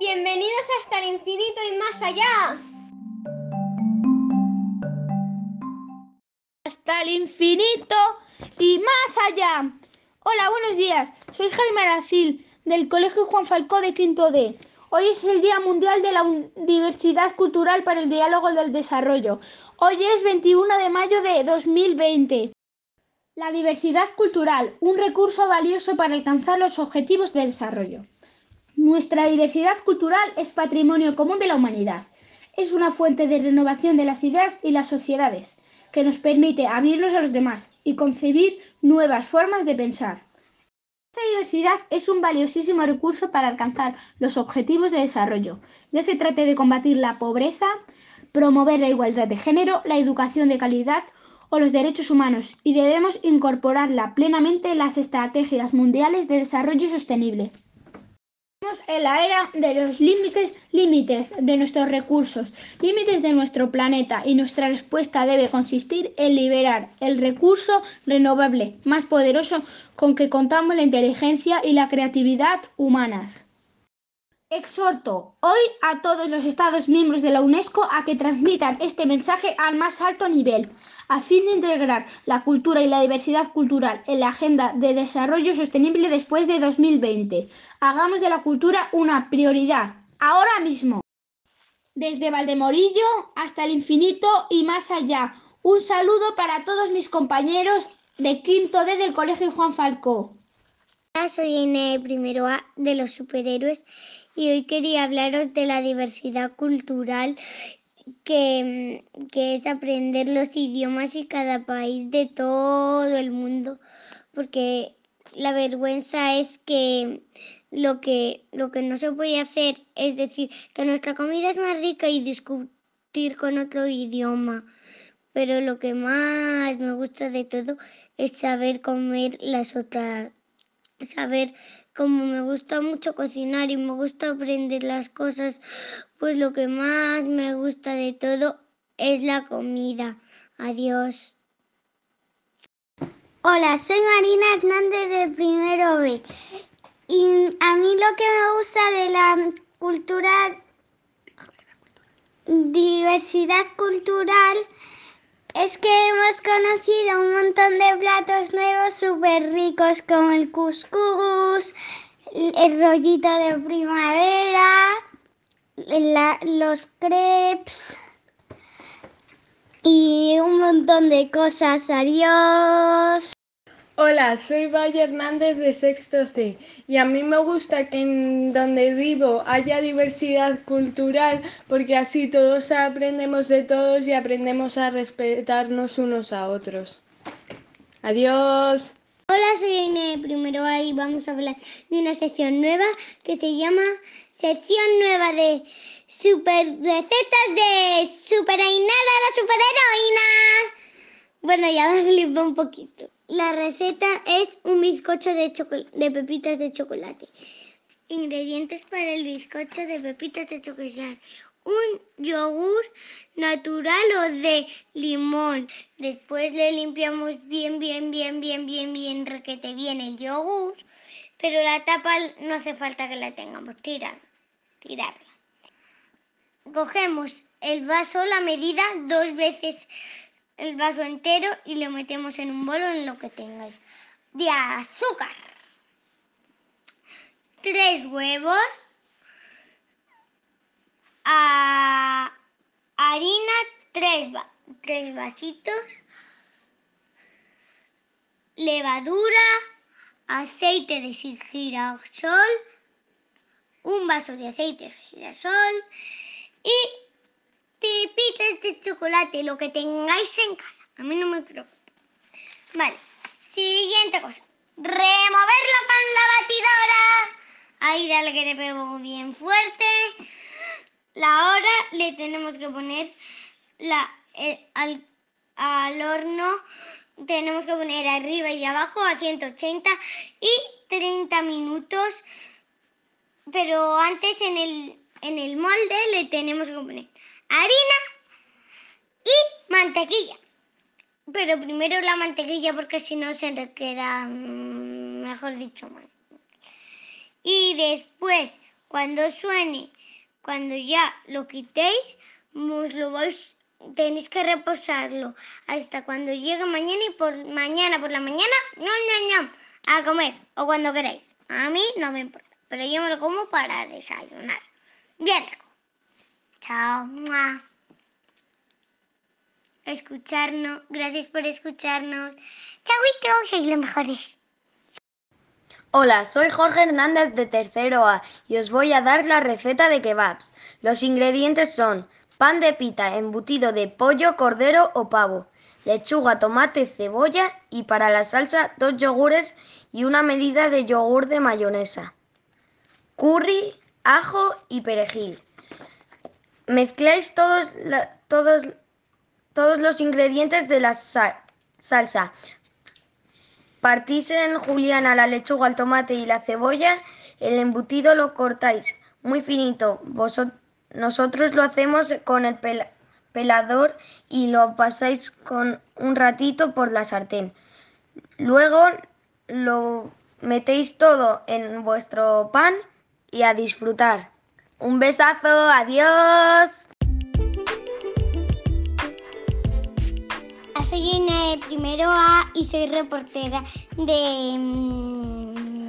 Bienvenidos hasta el infinito y más allá. Hasta el infinito y más allá. Hola, buenos días. Soy Jaime Aracil del Colegio Juan Falcó de Quinto D. Hoy es el Día Mundial de la Diversidad Cultural para el Diálogo del Desarrollo. Hoy es 21 de mayo de 2020. La diversidad cultural, un recurso valioso para alcanzar los objetivos de desarrollo. Nuestra diversidad cultural es patrimonio común de la humanidad. Es una fuente de renovación de las ideas y las sociedades, que nos permite abrirnos a los demás y concebir nuevas formas de pensar. Esta diversidad es un valiosísimo recurso para alcanzar los objetivos de desarrollo, ya se trate de combatir la pobreza, promover la igualdad de género, la educación de calidad o los derechos humanos, y debemos incorporarla plenamente en las estrategias mundiales de desarrollo sostenible en la era de los límites, límites de nuestros recursos, límites de nuestro planeta y nuestra respuesta debe consistir en liberar el recurso renovable más poderoso con que contamos la inteligencia y la creatividad humanas. Exhorto hoy a todos los Estados miembros de la UNESCO a que transmitan este mensaje al más alto nivel, a fin de integrar la cultura y la diversidad cultural en la Agenda de Desarrollo Sostenible después de 2020. Hagamos de la cultura una prioridad, ahora mismo. Desde Valdemorillo hasta el infinito y más allá. Un saludo para todos mis compañeros de quinto D del Colegio Juan Falcó. Hola, soy Ine primero A de los superhéroes y hoy quería hablaros de la diversidad cultural que, es aprender los idiomas y cada país de todo el mundo, porque la vergüenza es que lo que, lo que no se puede hacer es decir que nuestra comida es más rica y discutir con otro idioma. Pero lo que más me gusta de todo es saber comer las otras, saber como me gusta mucho cocinar y me gusta aprender las cosas, pues lo que más me gusta de todo es la comida. Adiós. Hola, soy Marina Hernández de Primero B. Y a mí lo que me gusta de la cultura, diversidad cultural, es que hemos conocido un montón de platos nuevos súper ricos como el couscous, el rollito de primavera, los crepes y un montón de cosas. Adiós. Hola, soy Valle Hernández de Sexto C y a mí me gusta que en donde vivo haya diversidad cultural porque así todos aprendemos de todos y aprendemos a respetarnos unos a otros. Adiós. Hola, soy Aine Primero ahí vamos a hablar de una sección nueva que se llama Sección Nueva de Super Recetas de Super Ainara, la superheroína. Bueno, ya me flipó un poquito. La receta es un bizcocho de, pepitas de chocolate. Ingredientes para el bizcocho de pepitas de chocolate. Un yogur natural o de limón. Después le limpiamos bien, bien, bien, bien, bien, bien, requete bien el yogur. Pero la tapa no hace falta que la tengamos, tirar, tirarla. Cogemos el vaso, la medida, dos veces el vaso entero y lo metemos en un bolo en lo que tengáis. De azúcar. Tres huevos. harina, tres, tres vasitos. Levadura, aceite de girasol, un vaso de aceite de girasol y Pepitas de chocolate, lo que tengáis en casa. A mí no me preocupa. Vale, siguiente cosa. Removerlo con la batidora. Ahí dale que te pego bien fuerte. La hora le tenemos que poner la, al, al horno. Tenemos que poner arriba y abajo a 180 y 30 minutos. Pero antes en el, en el molde le tenemos que poner harina y mantequilla. Pero primero la mantequilla porque si no se le queda, mm, mejor dicho, mal. Y después Cuando suene, cuando ya lo quitéis, os lo vais, tenéis que reposarlo hasta cuando llegue mañana y por mañana por la mañana, no, no, no, a comer o cuando queráis. A mí no me importa, pero yo me lo como para desayunar. Bien rico. Chao. ¡Mua! Escucharnos, gracias por escucharnos. Chauito, sois los mejores. Hola, soy Jorge Hernández de Tercero A y os voy a dar la receta de kebabs. Los ingredientes son pan de pita embutido de pollo, cordero o pavo, lechuga, tomate, cebolla y para la salsa dos yogures y una medida de yogur de mayonesa, curry, ajo y perejil. Mezcláis todos, todos, todos los ingredientes de la sa- salsa. Partís en juliana la lechuga, el tomate y la cebolla. El embutido lo cortáis muy finito. Nosotros lo hacemos con el pela- pelador y lo pasáis con un ratito por la sartén. Luego lo metéis todo en vuestro pan y a disfrutar. Un besazo, adiós. Soy Ina de primero A y soy reportera de mm,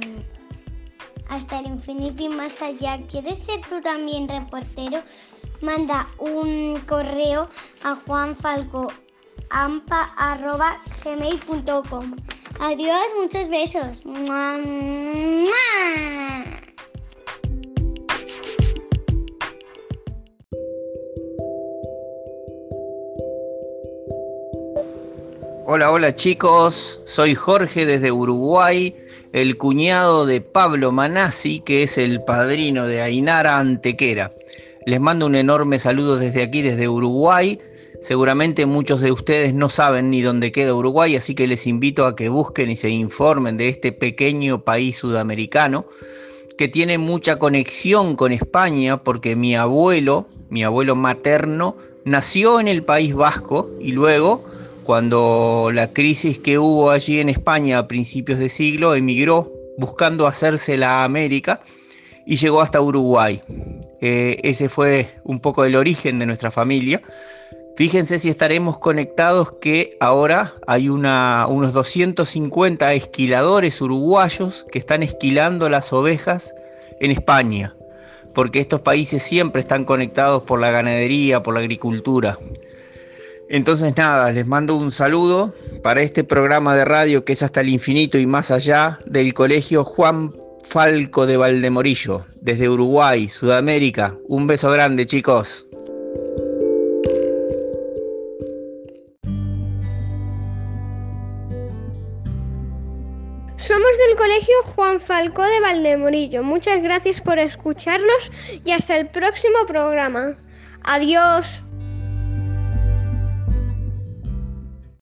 Hasta el infinito y más allá. ¿Quieres ser tú también reportero? Manda un correo a juanfalcoampa.gmail.com Adiós, muchos besos. ¡Mua, mua! Hola, hola chicos, soy Jorge desde Uruguay, el cuñado de Pablo Manassi, que es el padrino de Ainara Antequera. Les mando un enorme saludo desde aquí, desde Uruguay. Seguramente muchos de ustedes no saben ni dónde queda Uruguay, así que les invito a que busquen y se informen de este pequeño país sudamericano que tiene mucha conexión con España porque mi abuelo, mi abuelo materno, nació en el País Vasco y luego cuando la crisis que hubo allí en España a principios de siglo, emigró buscando hacerse la América y llegó hasta Uruguay. Eh, ese fue un poco el origen de nuestra familia. Fíjense si estaremos conectados que ahora hay unos 250 esquiladores uruguayos que están esquilando las ovejas en España, porque estos países siempre están conectados por la ganadería, por la agricultura. Entonces nada, les mando un saludo para este programa de radio que es hasta el infinito y más allá del Colegio Juan Falco de Valdemorillo, desde Uruguay, Sudamérica. Un beso grande chicos. Somos del Colegio Juan Falcó de Valdemorillo. Muchas gracias por escucharnos y hasta el próximo programa. Adiós.